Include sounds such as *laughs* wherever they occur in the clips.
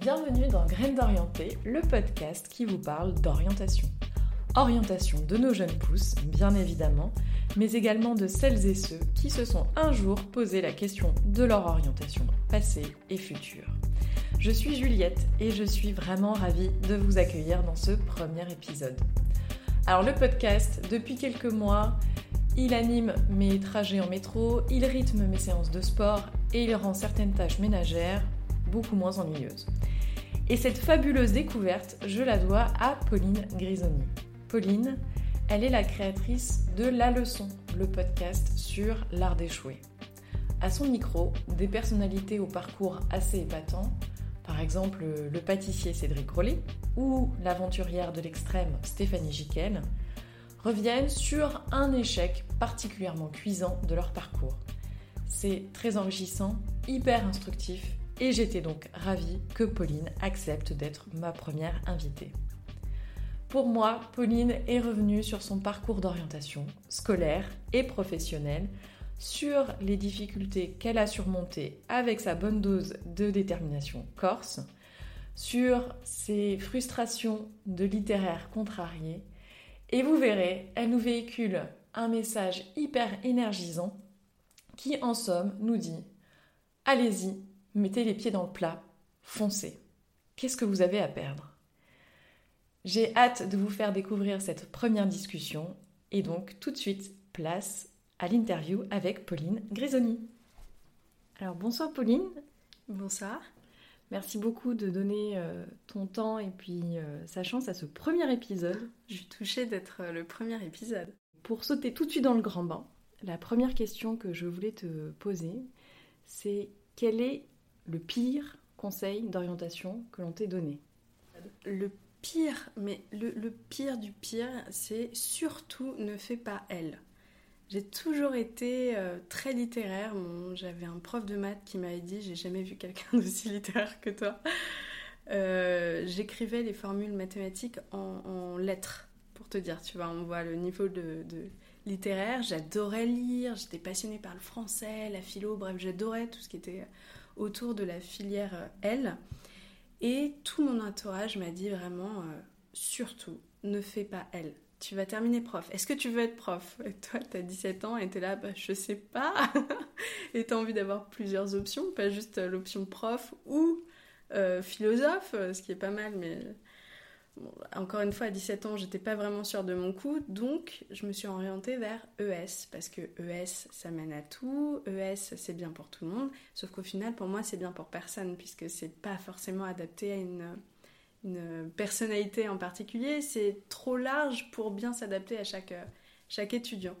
Bienvenue dans Graines d'orienté, le podcast qui vous parle d'orientation. Orientation de nos jeunes pousses, bien évidemment, mais également de celles et ceux qui se sont un jour posé la question de leur orientation passée et future. Je suis Juliette et je suis vraiment ravie de vous accueillir dans ce premier épisode. Alors le podcast, depuis quelques mois, il anime mes trajets en métro, il rythme mes séances de sport et il rend certaines tâches ménagères beaucoup moins ennuyeuses. Et cette fabuleuse découverte, je la dois à Pauline Grisoni. Pauline, elle est la créatrice de La Leçon, le podcast sur l'art d'échouer. À son micro, des personnalités au parcours assez épatant, par exemple le pâtissier Cédric Rollet ou l'aventurière de l'extrême Stéphanie Giquel, reviennent sur un échec particulièrement cuisant de leur parcours. C'est très enrichissant, hyper instructif, et j'étais donc ravie que Pauline accepte d'être ma première invitée. Pour moi, Pauline est revenue sur son parcours d'orientation scolaire et professionnelle, sur les difficultés qu'elle a surmontées avec sa bonne dose de détermination corse, sur ses frustrations de littéraire contrarié, et vous verrez, elle nous véhicule un message hyper énergisant qui, en somme, nous dit Allez-y, mettez les pieds dans le plat, foncez. Qu'est-ce que vous avez à perdre? J'ai hâte de vous faire découvrir cette première discussion et donc tout de suite place à l'interview avec Pauline Grisoni. Alors bonsoir Pauline. Bonsoir. Merci beaucoup de donner euh, ton temps et puis euh, sa chance à ce premier épisode. Je suis touchée d'être euh, le premier épisode. Pour sauter tout de suite dans le grand bain, la première question que je voulais te poser, c'est quel est le pire conseil d'orientation que l'on t'ait donné Le pire, mais le, pire du pire, c'est surtout ne fais pas elle. J'ai toujours été euh, très littéraire. J'avais un prof de maths qui m'avait dit J'ai jamais vu quelqu'un *laughs* d'aussi littéraire que toi. Euh, j'écrivais les formules mathématiques en, lettres, pour te dire. Tu vois, on voit le niveau de, de littéraire. J'adorais lire, j'étais passionnée par le français, la philo, bref, j'adorais tout ce qui était autour de la filière euh, L. Et tout mon entourage m'a dit vraiment, euh, surtout, ne fais pas elle. Tu vas terminer prof. Est-ce que tu veux être prof? Et toi, tu as 17 ans et tu es là, bah, je sais pas. *laughs* et tu as envie d'avoir plusieurs options, pas juste l'option prof ou euh, philosophe, ce qui est pas mal, mais encore une fois, à 17 ans, j'étais pas vraiment sûre de mon coup, donc je me suis orientée vers ES, parce que ES, ça mène à tout, ES, c'est bien pour tout le monde, sauf qu'au final, pour moi, c'est bien pour personne, puisque c'est pas forcément adapté à une, personnalité en particulier, c'est trop large pour bien s'adapter à chaque, chaque étudiant.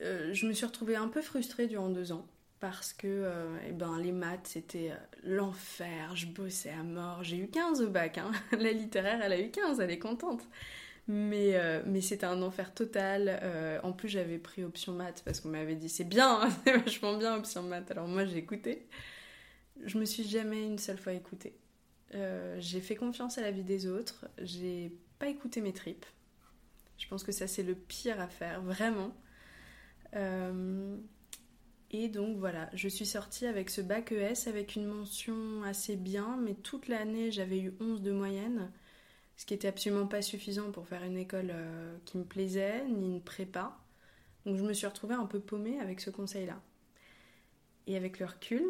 Euh, je me suis retrouvée un peu frustrée durant deux ans parce que euh, eh ben, les maths c'était euh, l'enfer, je bossais à mort, j'ai eu 15 au bac, hein. *laughs* la littéraire elle a eu 15, elle est contente. Mais, euh, mais c'était un enfer total. en plus j'avais pris option maths parce qu'on m'avait dit c'est bien, hein, *laughs* c'est vachement bien option maths. Alors moi j'ai écouté. Je me suis jamais une seule fois écoutée. j'ai fait confiance à la vie des autres, j'ai pas écouté mes tripes. Je pense que ça c'est le pire à faire, vraiment. Et donc voilà, je suis sortie avec ce bac ES avec une mention assez bien, mais toute l'année j'avais eu 11 de moyenne, ce qui était absolument pas suffisant pour faire une école euh, qui me plaisait, ni une prépa. Donc je me suis retrouvée un peu paumée avec ce conseil-là. Et avec le recul,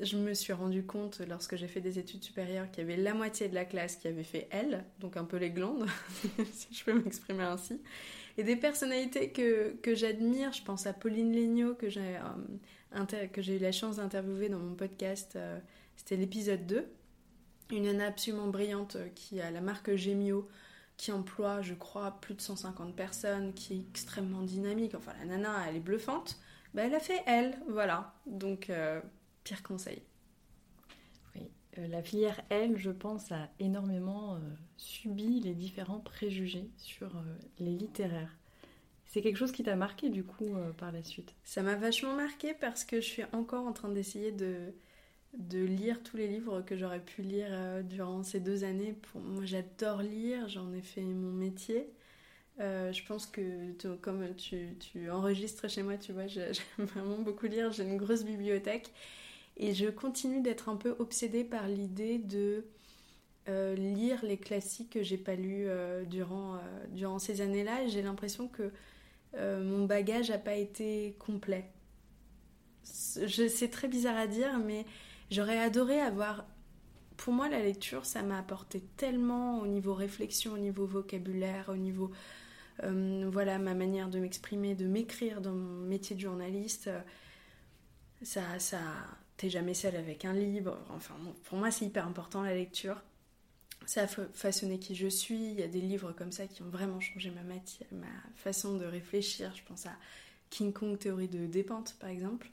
je me suis rendu compte lorsque j'ai fait des études supérieures qu'il y avait la moitié de la classe qui avait fait L, donc un peu les glandes, *laughs* si je peux m'exprimer ainsi, et des personnalités que, j'admire. Je pense à Pauline Legnaud, que j'ai euh, eu la chance d'interviewer dans mon podcast. Euh, c'était l'épisode 2. Une nana absolument brillante euh, qui a la marque Gemio, qui emploie, je crois, plus de 150 personnes, qui est extrêmement dynamique. Enfin, la nana, elle est bluffante. Bah, elle a fait elle, voilà. Donc, pire conseil. Euh, la filière L, je pense, a énormément euh, subi les différents préjugés sur les littéraires. C'est quelque chose qui t'a marqué du coup par la suite? Ça m'a vachement marqué parce que je suis encore en train d'essayer de, de lire tous les livres que j'aurais pu lire durant ces deux années. Moi j'adore lire, j'en ai fait mon métier. Euh, je pense que comme tu, tu, enregistres chez moi, tu vois, *laughs* j'aime vraiment beaucoup lire, j'ai une grosse bibliothèque et je continue d'être un peu obsédée par l'idée de euh, lire les classiques que j'ai pas lus euh, durant, durant ces années-là j'ai l'impression que mon bagage n'a pas été complet. C'est très bizarre à dire, mais j'aurais adoré avoir pour moi, la lecture, ça m'a apporté tellement au niveau réflexion, au niveau vocabulaire, au niveau euh, voilà ma manière de m'exprimer, de m'écrire dans mon métier de journaliste. Euh, ça, ça, t'es jamais seul avec un livre. Enfin, pour moi, c'est hyper important la lecture. Ça a façonné qui je suis. Il y a des livres comme ça qui ont vraiment changé ma, matière, ma façon de réfléchir. Je pense à King Kong Théorie de dépente, par exemple.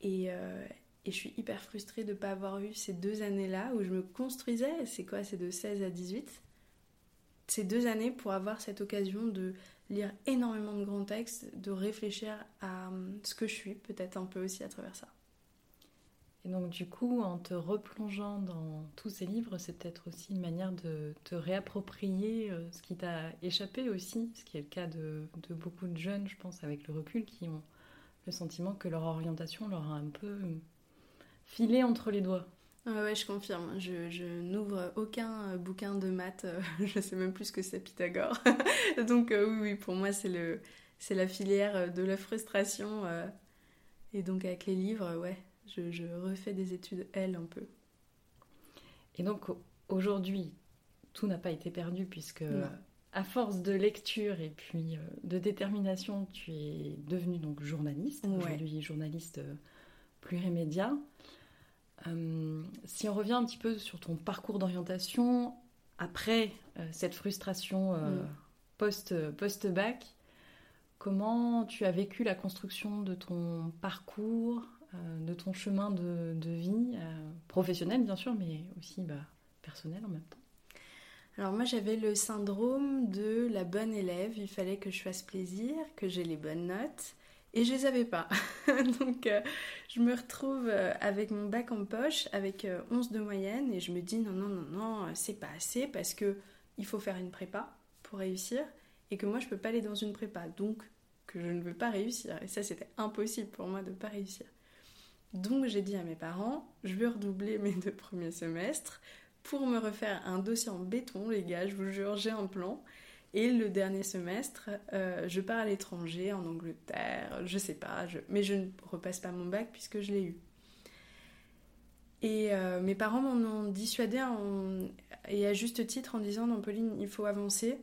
Et, euh, et je suis hyper frustrée de ne pas avoir eu ces deux années-là où je me construisais. C'est quoi? C'est de 16 à 18 ces deux années pour avoir cette occasion de lire énormément de grands textes, de réfléchir à hum, ce que je suis, peut-être un peu aussi à travers ça. Et donc du coup, en te replongeant dans tous ces livres, c'est peut-être aussi une manière de te réapproprier euh, ce qui t'a échappé aussi, ce qui est le cas de, beaucoup de jeunes, je pense, avec le recul, qui ont le sentiment que leur orientation leur a un peu filé entre les doigts. Ouais, je confirme. Je, n'ouvre aucun euh, bouquin de maths. Euh, *laughs* je sais même plus ce que c'est Pythagore. *laughs* Donc euh, oui, oui, pour moi, c'est la filière de la frustration. et donc avec les livres, ouais, je, refais des études L un peu. Et donc aujourd'hui, tout n'a pas été perdu puisque à force de lecture et puis de détermination, tu es devenue donc journaliste. Aujourd'hui, journaliste plurimédia. Euh, si on revient un petit peu sur ton parcours d'orientation, après euh, cette frustration euh, mm. post, post-bac, comment tu as vécu la construction de ton parcours, de ton chemin de, vie, professionnel bien sûr, mais aussi bah, personnel en même temps alors moi j'avais le syndrome de la bonne élève, il fallait que je fasse plaisir, que j'ai les bonnes notes, et je les avais pas. *laughs* Donc euh, je me retrouve euh, avec mon bac en poche, avec 11 euh, de moyenne, et je me dis non, non, non, non, c'est pas assez parce que il faut faire une prépa pour réussir, et que moi je peux pas aller dans une prépa, donc que je ne veux pas réussir. Et ça c'était impossible pour moi de pas réussir. Donc j'ai dit à mes parents, je veux redoubler mes deux premiers semestres pour me refaire un dossier en béton, les gars, je vous jure, j'ai un plan. Et le dernier semestre, euh, je pars à l'étranger, en Angleterre, je sais pas, mais je ne repasse pas mon bac puisque je l'ai eu. Et euh, mes parents m'en ont dissuadé, et à juste titre, en disant Non, Pauline, il faut avancer.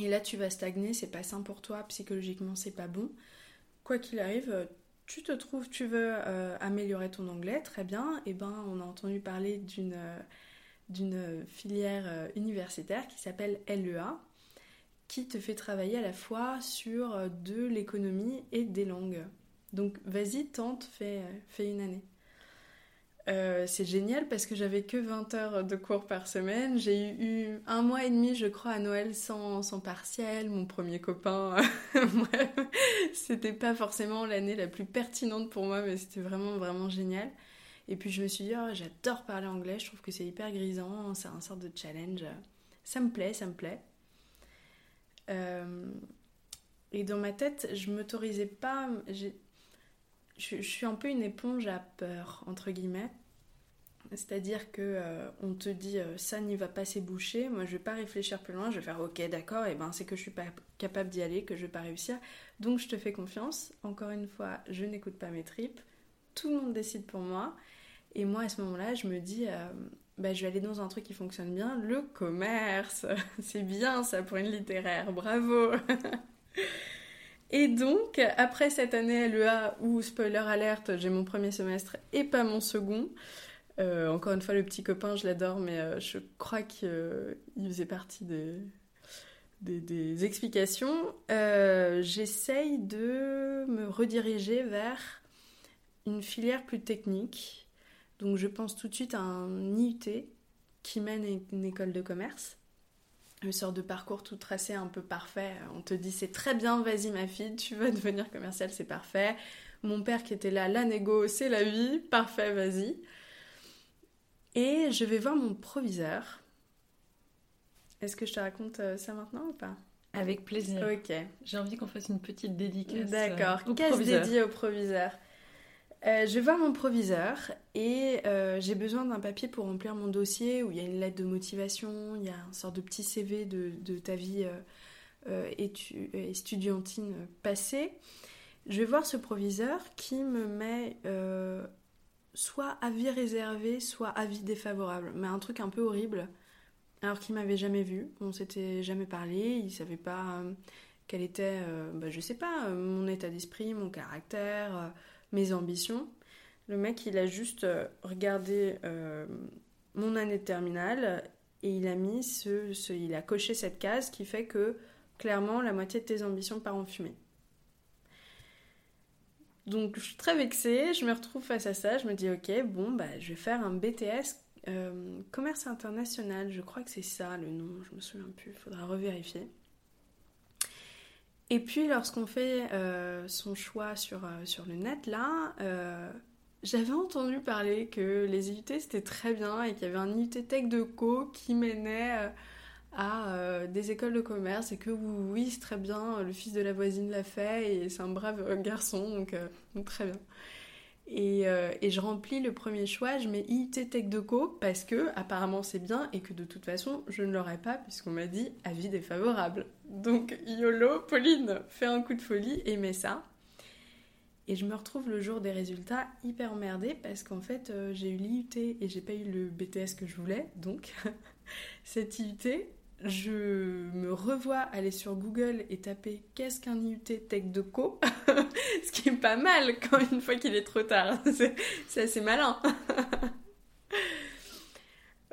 Et là, tu vas stagner, c'est pas sain pour toi, psychologiquement, c'est pas bon. Quoi qu'il arrive, tu te trouves, tu veux euh, améliorer ton anglais, très bien. Et eh ben, on a entendu parler d'une d'une filière universitaire qui s'appelle LEA, qui te fait travailler à la fois sur euh, de l'économie et des langues. Donc vas-y, tente, fais, fais une année. Euh, c'est génial parce que j'avais que 20 heures de cours par semaine. J'ai eu un mois et demi, je crois, à Noël sans, sans partiel. Mon premier copain, *laughs* c'était pas forcément l'année la plus pertinente pour moi, mais c'était vraiment, vraiment génial. Et puis je me suis dit, oh, j'adore parler anglais, je trouve que c'est hyper grisant, c'est un sorte de challenge. Ça me plaît, ça me plaît. Euh, et dans ma tête, je m'autorisais pas. Je, suis un peu une éponge à peur, entre guillemets. C'est-à-dire que euh, on te dit euh, ça n'y va pas s'éboucher, moi je vais pas réfléchir plus loin, je vais faire ok d'accord, et ben c'est que je suis pas capable d'y aller, que je vais pas réussir. Donc je te fais confiance. Encore une fois, je n'écoute pas mes tripes. Tout le monde décide pour moi. Et moi à ce moment-là, je me dis bah, je vais aller dans un truc qui fonctionne bien, le commerce. *laughs* C'est bien ça pour une littéraire, bravo. *laughs* et donc, après cette année LEA où, spoiler alerte, j'ai mon premier semestre et pas mon second, euh, encore une fois, le petit copain, je l'adore, mais euh, je crois qu'il faisait partie des, des, explications, euh, j'essaye de me rediriger vers une filière plus technique. Donc je pense tout de suite à un IUT qui mène à une école de commerce. Une sorte de parcours tout tracé un peu parfait. On te dit c'est très bien, vas-y ma fille, tu veux devenir commercial, c'est parfait. Mon père qui était là, la négo, c'est la vie, parfait, vas-y. Et je vais voir mon proviseur. Est-ce que je te raconte euh, ça maintenant ou pas? Avec plaisir. Ok. J'ai envie qu'on fasse une petite dédicace. D'accord. Euh, Casse dédiée au proviseur? Euh, je vais voir mon proviseur et j'ai besoin d'un papier pour remplir mon dossier où il y a une lettre de motivation, il y a un sort de petit CV de, ta vie étudiantine passée. Je vais voir ce proviseur qui me met soit avis réservé, soit avis défavorable. Mais un truc un peu horrible, alors qu'il m'avait jamais vu, on s'était jamais parlé, il savait pas euh, quel était, euh, bah, je sais pas, euh, mon état d'esprit, mon caractère, mes ambitions. Le mec, il a juste regardé mon année de terminale et il a mis ce, ce, il a coché cette case qui fait que clairement la moitié de tes ambitions part en fumée. Donc je suis très vexée, je me retrouve face à ça, je me dis ok, bon, bah, je vais faire un BTS euh, commerce international, je crois que c'est ça le nom, je me souviens plus, il faudra revérifier. Et puis lorsqu'on fait euh, son choix sur, euh, sur le net, là, j'avais entendu parler que les IUT c'était très bien et qu'il y avait un IUT Tech de Co qui menait à euh, des écoles de commerce et que oui, c'est très bien, le fils de la voisine l'a fait et c'est un brave euh, garçon, donc, euh, très bien. Et, je remplis le premier choix, je mets IT Tech Co parce que apparemment c'est bien et que de toute façon je ne l'aurais pas puisqu'on m'a dit avis défavorable. Donc YOLO, Pauline, fais un coup de folie et mets ça. Et je me retrouve le jour des résultats hyper emmerdée parce qu'en fait j'ai eu l'IUT et j'ai pas eu le BTS que je voulais. Donc *laughs* cet IUT, je me revois aller sur Google et taper qu'est-ce qu'un IUT Tech de Co *laughs* Ce qui est pas mal quand une fois qu'il est trop tard. *laughs* C'est assez malin. *laughs*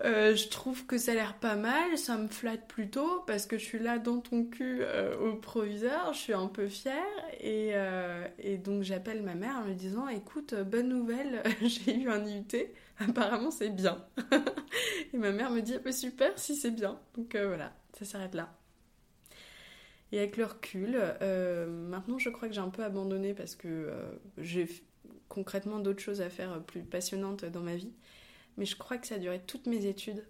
Euh, je trouve que ça a l'air pas mal, ça me flatte plutôt parce que je suis là dans ton cul euh, au proviseur, je suis un peu fière et, euh, et donc j'appelle ma mère en lui disant écoute, bonne nouvelle, *laughs* j'ai eu un IUT, apparemment c'est bien. *laughs* et ma mère me dit super si c'est bien, donc voilà, ça s'arrête là. Et avec le recul, maintenant je crois que j'ai un peu abandonné parce que j'ai concrètement d'autres choses à faire plus passionnantes dans ma vie. Mais je crois que ça a duré toutes mes études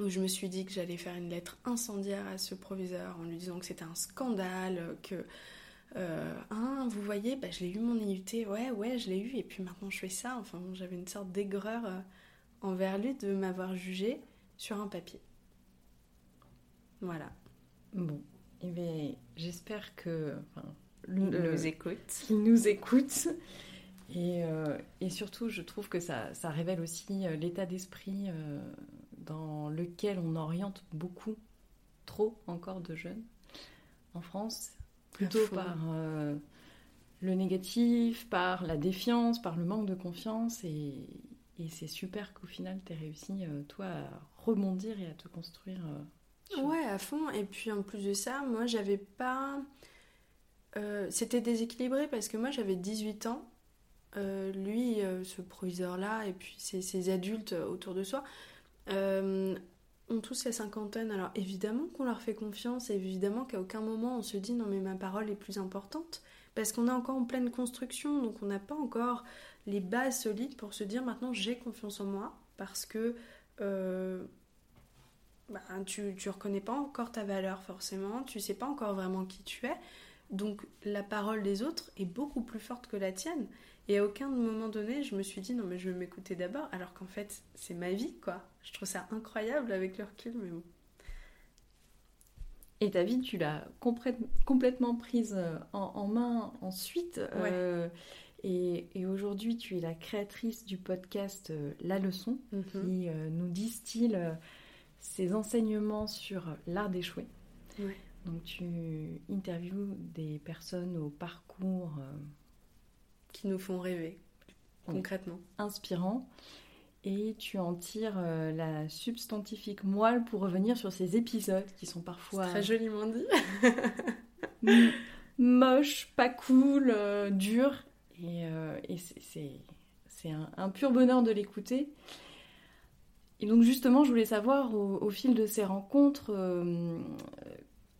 où je me suis dit que j'allais faire une lettre incendiaire à ce proviseur en lui disant que c'était un scandale, que euh, hein, vous voyez, bah, je l'ai eu mon IUT, ouais, ouais, je l'ai eu, et puis maintenant je fais ça. Enfin, j'avais une sorte d'aigreur euh, envers lui de m'avoir jugé sur un papier. Voilà. Bon, et eh j'espère que. Enfin, nous écoute. Qu'il nous écoute euh, et, surtout, je trouve que ça, révèle aussi euh, l'état d'esprit euh, dans lequel on oriente beaucoup, trop encore de jeunes en France, plutôt par le négatif, par la défiance, par le manque de confiance. Et, c'est super qu'au final, tu aies réussi, toi, à rebondir et à te construire. Ouais, à fond. Et puis en plus de ça, moi, j'avais pas. C'était déséquilibré parce que moi, j'avais 18 ans euh, lui, euh, ce proviseur-là, et puis ces, adultes autour de soi, euh, ont tous la cinquantaine. Alors évidemment qu'on leur fait confiance, et évidemment qu'à aucun moment on se dit non mais ma parole est plus importante, parce qu'on est encore en pleine construction, donc on n'a pas encore les bases solides pour se dire maintenant j'ai confiance en moi, parce que bah, tu, ne reconnais pas encore ta valeur forcément, tu sais pas encore vraiment qui tu es, donc la parole des autres est beaucoup plus forte que la tienne. Et à aucun moment donné, je me suis dit non mais je vais m'écouter d'abord, alors qu'en fait c'est ma vie quoi. Je trouve ça incroyable avec le recul, mais bon. Et ta vie, tu l'as complètement prise euh, en, main ensuite. Euh, et, aujourd'hui, tu es la créatrice du podcast euh, La Leçon, mhm. qui nous distille ses enseignements sur l'art d'échouer. Donc tu interviews des personnes au parcours qui nous font rêver, concrètement. Inspirant. et tu en tires euh, la substantifique moelle pour revenir sur ces épisodes qui sont parfois très joliment dit *laughs* moches, pas cool, euh, durs et, euh, c'est un, pur bonheur de l'écouter. Et donc justement, je voulais savoir au, fil de ces rencontres,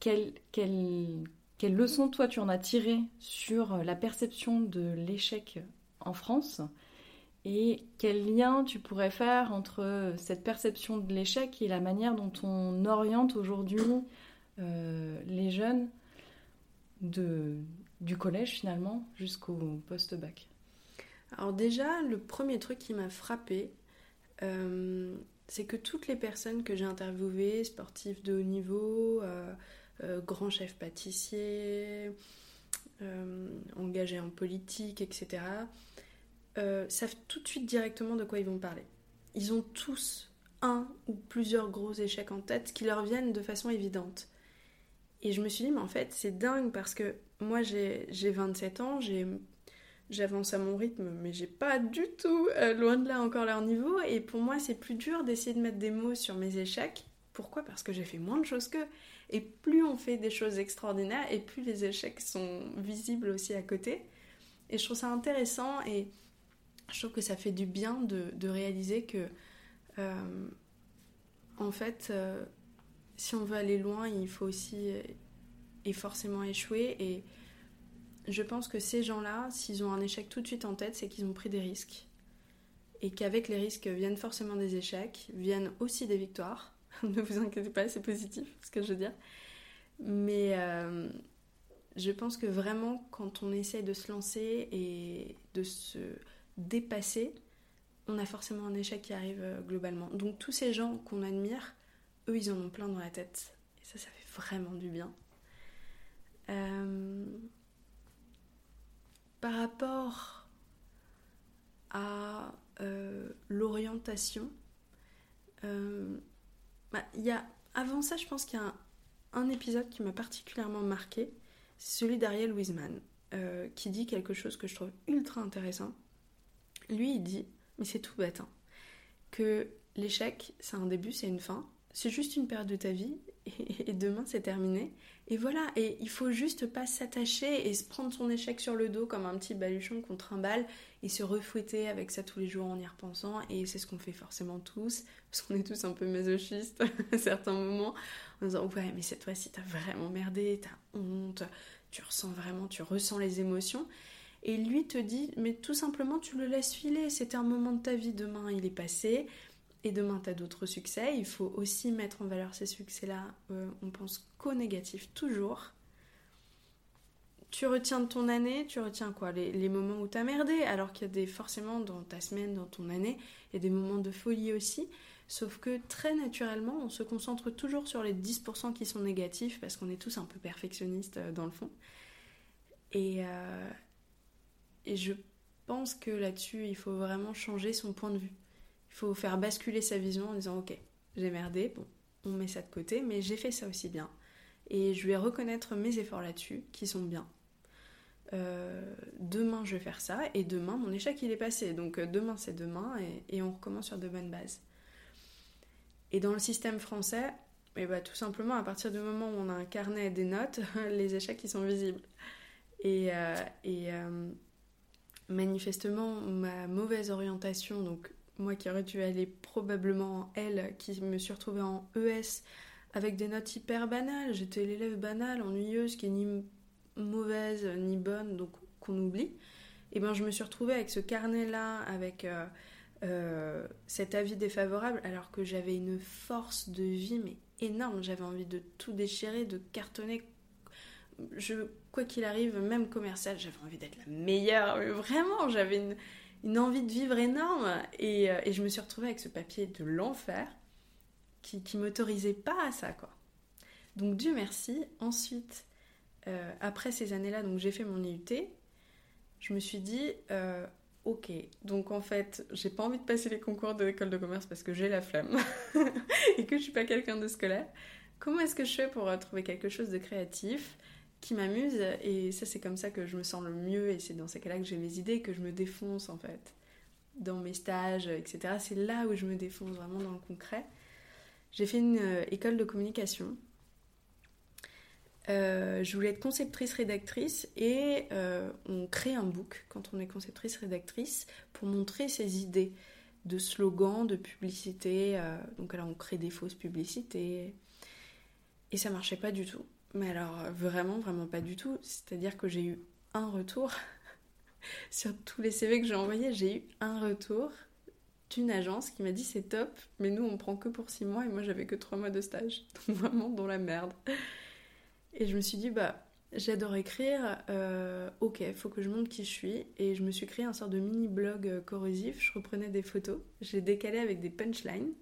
quelles quelle, quelle leçon toi tu en as tiré sur la perception de l'échec en France? Et quel lien tu pourrais faire entre cette perception de l'échec et la manière dont on oriente aujourd'hui euh, les jeunes de, du collège finalement jusqu'au post-bac? Alors déjà, le premier truc qui m'a frappé, euh, c'est que toutes les personnes que j'ai interviewées, sportifs de haut niveau, euh, grands chefs pâtissiers, engagés en politique, etc., euh, savent tout de suite directement de quoi ils vont parler. Ils ont tous un ou plusieurs gros échecs en tête qui leur viennent de façon évidente. Et je me suis dit, mais en fait, c'est dingue parce que moi, j'ai 27 ans, j'avance à mon rythme, mais j'ai pas du tout, euh, loin de là, encore leur niveau. Et pour moi, c'est plus dur d'essayer de mettre des mots sur mes échecs. Pourquoi? Parce que j'ai fait moins de choses qu'eux. Et plus on fait des choses extraordinaires, et plus les échecs sont visibles aussi à côté. Et je trouve ça intéressant. Et je trouve que ça fait du bien de, réaliser que, euh, en fait, euh, si on veut aller loin, il faut aussi et forcément échouer. Et je pense que ces gens-là, s'ils ont un échec tout de suite en tête, c'est qu'ils ont pris des risques. Et qu'avec les risques viennent forcément des échecs, viennent aussi des victoires. *laughs* ne vous inquiétez pas, c'est positif ce que je veux dire. Mais je pense que vraiment, quand on essaye de se lancer et de se dépasser, on a forcément un échec qui arrive euh, globalement. Donc tous ces gens qu'on admire, eux, ils en ont plein dans la tête. Et ça, ça fait vraiment du bien. Euh, par rapport à euh, l'orientation, bah, y avant ça, je pense qu'il y a un, épisode qui m'a particulièrement marqué, c'est celui d'Ariel Wiseman, qui dit quelque chose que je trouve ultra intéressant lui, il dit, mais c'est tout bête, hein, que l'échec, c'est un début, c'est une fin. C'est juste une période de ta vie et, demain c'est terminé. Et voilà, et il faut juste pas s'attacher et se prendre son échec sur le dos comme un petit baluchon qu'on trimballe et se refouetter avec ça tous les jours en y repensant. Et c'est ce qu'on fait forcément tous, parce qu'on est tous un peu masochistes *laughs* à certains moments, en disant ouais mais cette fois-ci t'as vraiment merdé, t'as honte, tu ressens vraiment, tu ressens les émotions. Et lui te dit, mais tout simplement, tu le laisses filer. C'était un moment de ta vie. Demain, il est passé. Et demain, tu as d'autres succès. Il faut aussi mettre en valeur ces succès-là. Euh, on pense qu'au négatif, toujours. Tu retiens de ton année, tu retiens quoi? Les, moments où tu as merdé, alors qu'il y a des, forcément dans ta semaine, dans ton année, il y a des moments de folie aussi. Sauf que très naturellement, on se concentre toujours sur les 10% qui sont négatifs, parce qu'on est tous un peu perfectionnistes euh, dans le fond. Euh, et je pense que là-dessus, il faut vraiment changer son point de vue. Faut faire basculer sa vision en disant Ok, j'ai merdé, bon, on met ça de côté, mais j'ai fait ça aussi bien. Et je vais reconnaître mes efforts là-dessus, qui sont bien. Euh, demain, je vais faire ça, et demain, mon échec, il est passé. Donc euh, demain, c'est demain, et, on recommence sur de bonnes bases. Et dans le système français, et eh bah, tout simplement, à partir du moment où on a un carnet et des notes, *laughs* les échecs, ils sont visibles. Et, euh, et manifestement, ma mauvaise orientation, donc moi qui aurais dû aller probablement en L, qui me suis retrouvée en ES avec des notes hyper banales, j'étais l'élève banale, ennuyeuse, qui est ni mauvaise ni bonne, donc qu'on oublie, et ben je me suis retrouvée avec ce carnet-là, avec euh, euh, cet avis défavorable, alors que j'avais une force de vie mais énorme, j'avais envie de tout déchirer, de cartonner. Je, quoi qu'il arrive, même commercial, j'avais envie d'être la meilleure. Vraiment, j'avais une, envie de vivre énorme. Euh, et, je me suis retrouvée avec ce papier de l'enfer qui, qui m'autorisait pas à ça, quoi. Donc Dieu merci. Ensuite, euh, après ces années-là, donc j'ai fait mon IUT. Je me suis dit, euh, ok, donc en fait, j'ai pas envie de passer les concours de l'école de commerce parce que j'ai la flemme *laughs* et que je suis pas quelqu'un de scolaire. Comment est-ce que je fais pour trouver quelque chose de créatif? Qui m'amuse et ça c'est comme ça que je me sens le mieux et c'est dans ces cas-là que j'ai mes idées que je me défonce en fait. dans mes stages, etc. C'est là où je me défonce vraiment dans le concret. J'ai fait une euh, école de communication. Euh, je voulais être conceptrice rédactrice et euh, on crée un book quand on est conceptrice rédactrice pour montrer ses idées de slogans, de publicité. donc alors on crée des fausses publicités et ça marchait pas du tout. Mais alors vraiment vraiment pas du tout. C'est-à-dire que j'ai eu un retour *laughs* sur tous les CV que j'ai envoyés, j'ai eu un retour d'une agence qui m'a dit c'est top, mais nous on prend que pour six mois et moi j'avais que trois mois de stage. *laughs* Donc vraiment dans la merde. Et je me suis dit bah j'adore écrire, euh, ok, faut que je montre qui je suis. Et je me suis créé un sort de mini blog euh, corrosif, je reprenais des photos, j'ai décalé avec des punchlines.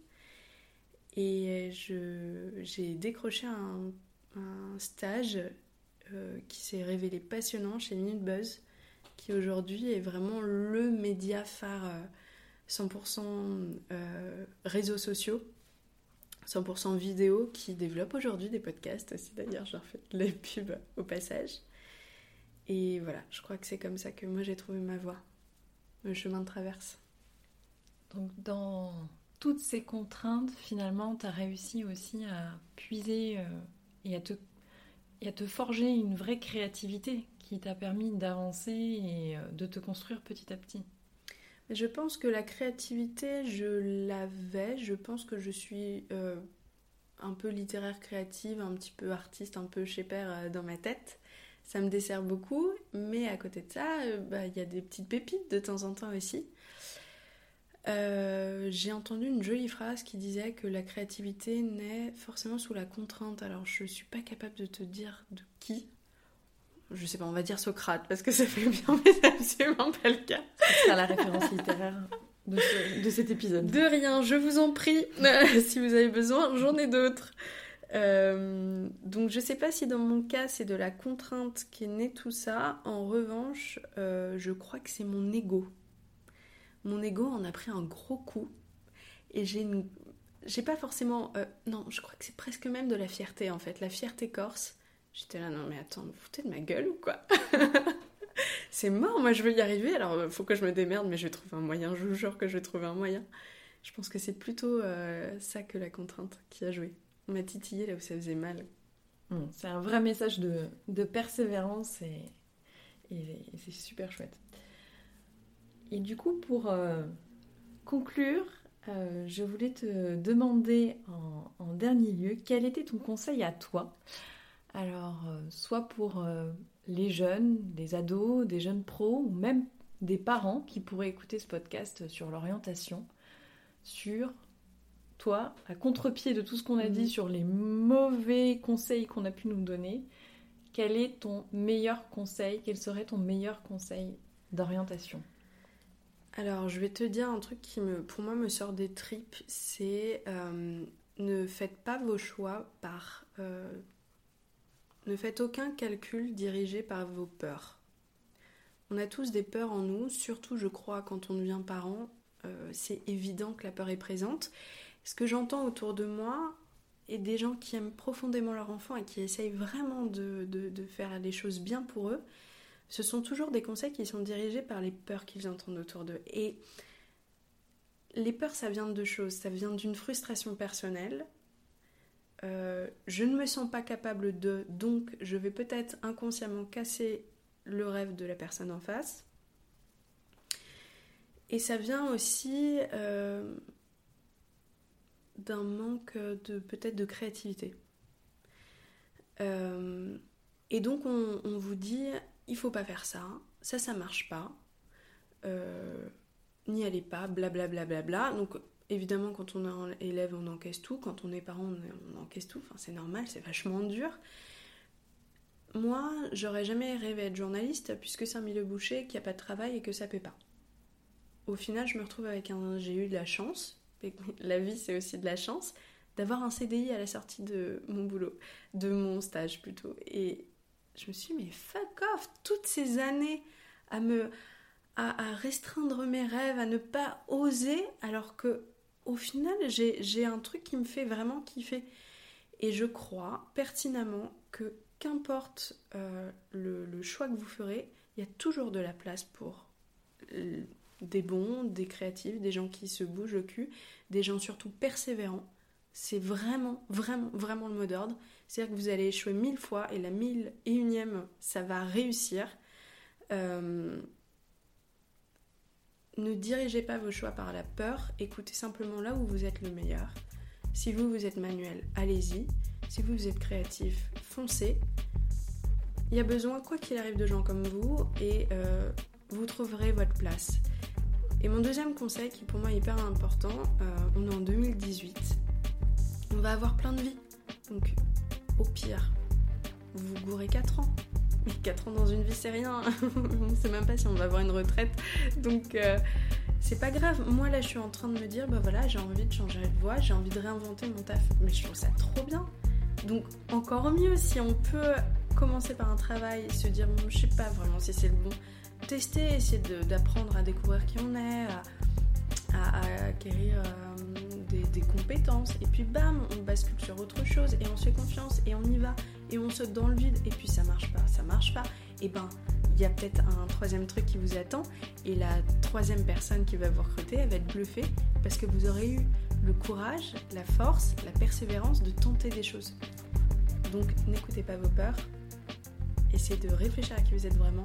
Et j'ai décroché un, stage euh, qui s'est révélé passionnant chez Minute Buzz qui aujourd'hui est vraiment le média phare 100% euh, euh, réseaux sociaux, 100% vidéo, qui développe aujourd'hui des podcasts aussi d'ailleurs, je leur fais les pubs au passage. Et voilà, je crois que c'est comme ça que moi j'ai trouvé ma voie, le chemin de traverse. Donc dans toutes ces contraintes, finalement, tu as réussi aussi à puiser et, à te, à te forger une vraie créativité qui t'a permis d'avancer et euh, de te construire petit à petit Je pense que la créativité, je l'avais. Je pense que je suis euh, un peu littéraire créative, un petit peu artiste, un peu chez père euh, dans ma tête. Ça me dessert beaucoup, mais à côté de ça, bah, il y a des petites pépites de temps en temps aussi. J'ai entendu une jolie phrase qui disait que la créativité naît forcément sous la contrainte. Alors je suis pas capable de te dire de qui, je sais pas, on va dire Socrate parce que ça fait bien, *laughs* mais c'est absolument pas le cas. Ce sera la référence littéraire de, cet épisode. De rien, je vous en prie. si vous avez besoin, j'en ai d'autres. Euh, donc je sais pas si dans mon cas c'est de la contrainte qui est née tout ça. En revanche, euh, je crois que c'est mon ego. Mon ego en a pris un gros coup et j'ai une... j'ai pas forcément euh, non, je crois que c'est presque même de la fierté en fait, la fierté corse J'étais là, non mais attends, vous foutez de ma gueule ou quoi? *laughs* C'est mort, moi je veux y arriver, alors euh, faut que je me démerde, mais je vais trouver un moyen, je vous jure que je vais trouver un moyen. Je pense que c'est plutôt euh, ça que la contrainte qui a joué. On m'a titillé là où ça faisait mal. Mmh, c'est un vrai message de, de persévérance et, c'est super chouette. Et du coup, pour euh, conclure, je voulais te demander en, en, dernier lieu quel était ton conseil à toi? Alors, euh, soit pour euh, les jeunes, des ados, des jeunes pros, ou même des parents qui pourraient écouter ce podcast sur l'orientation, sur toi, à contre-pied de tout ce qu'on a dit mhm. sur les mauvais conseils qu'on a pu nous donner, quel est ton meilleur conseil Quel serait ton meilleur conseil d'orientation? Alors, je vais te dire un truc qui, me, pour moi, me sort des tripes, c'est euh, ne faites pas vos choix par ne faites aucun calcul dirigé par vos peurs. On a tous des peurs en nous, surtout je crois quand on devient parent, euh, c'est évident que la peur est présente. Ce que j'entends autour de moi est des gens qui aiment profondément leur enfant et qui essayent vraiment de, de faire les choses bien pour eux. Ce sont toujours des conseils qui sont dirigés par les peurs qu'ils entendent autour d'eux. Et les peurs, ça vient de deux choses. Ça vient d'une frustration personnelle euh, je ne me sens pas capable de, donc je vais peut-être inconsciemment casser le rêve de la personne en face. Et ça vient aussi euh, d'un manque de peut-être de créativité. Euh, et donc on, on, vous dit, il faut pas faire ça, ça ça marche pas, n'y allez pas, blablabla. Bla, bla, bla. Donc Évidemment, quand on est élève, on encaisse tout. Quand on est parent, on, encaisse tout. Enfin, c'est normal, c'est vachement dur. Moi, j'aurais jamais rêvé être journaliste puisque c'est un milieu bouché, qu'il n'y a pas de travail et que ça paie pas. Au final, je me retrouve avec un. J'ai eu de la chance, *laughs* la vie c'est aussi de la chance, d'avoir un CDI à la sortie de mon boulot, de mon stage plutôt. Et je me suis dit, mais fuck off, toutes ces années à me. à restreindre mes rêves, à ne pas oser, alors que au final, j'ai un truc qui me fait vraiment kiffer. Et je crois pertinemment que qu'importe euh, le, choix que vous ferez, il y a toujours de la place pour des bons, des créatifs, des gens qui se bougent le cul, des gens surtout persévérants. C'est vraiment, vraiment, vraiment le mot d'ordre. C'est-à-dire que vous allez échouer mille fois et la mille et unième, ça va réussir. Euh, ne dirigez pas vos choix par la peur, écoutez simplement là où vous êtes le meilleur. Si vous, vous êtes manuel, allez-y. Si vous, vous êtes créatif, foncez. Il y a besoin, quoi qu'il arrive, de gens comme vous et euh, vous trouverez votre place. Et mon deuxième conseil, qui pour moi est hyper important, euh, on est en 2018, on va avoir plein de vies. Donc, au pire, vous gourrez 4 ans. Mais 4 ans dans une vie, c'est rien. *laughs* on sait même pas si on va avoir une retraite. Donc, euh, c'est pas grave. Moi, là, je suis en train de me dire, bah voilà, j'ai envie de changer de voie, j'ai envie de réinventer mon taf. Mais je trouve ça trop bien. Donc, encore mieux si on peut commencer par un travail, se dire, bon, je sais pas vraiment si c'est le bon. Tester, essayer d'apprendre à découvrir qui on est, à, acquérir euh, des, compétences. Et puis, bam, on bascule sur autre chose et on se fait confiance et on y va. Et on saute dans le vide. Et puis, ça marche pas, ça marche pas. Et ben, il y a peut-être un troisième truc qui vous attend et la troisième personne qui va vous recruter, elle va être bluffée parce que vous aurez eu le courage, la force, la persévérance de tenter des choses. Donc n'écoutez pas vos peurs, essayez de réfléchir à qui vous êtes vraiment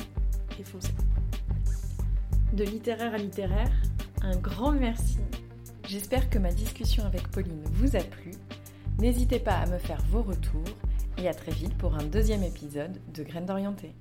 et foncez. De littéraire à littéraire, un grand merci. J'espère que ma discussion avec Pauline vous a plu. N'hésitez pas à me faire vos retours et à très vite pour un deuxième épisode de Graines d'Orienté.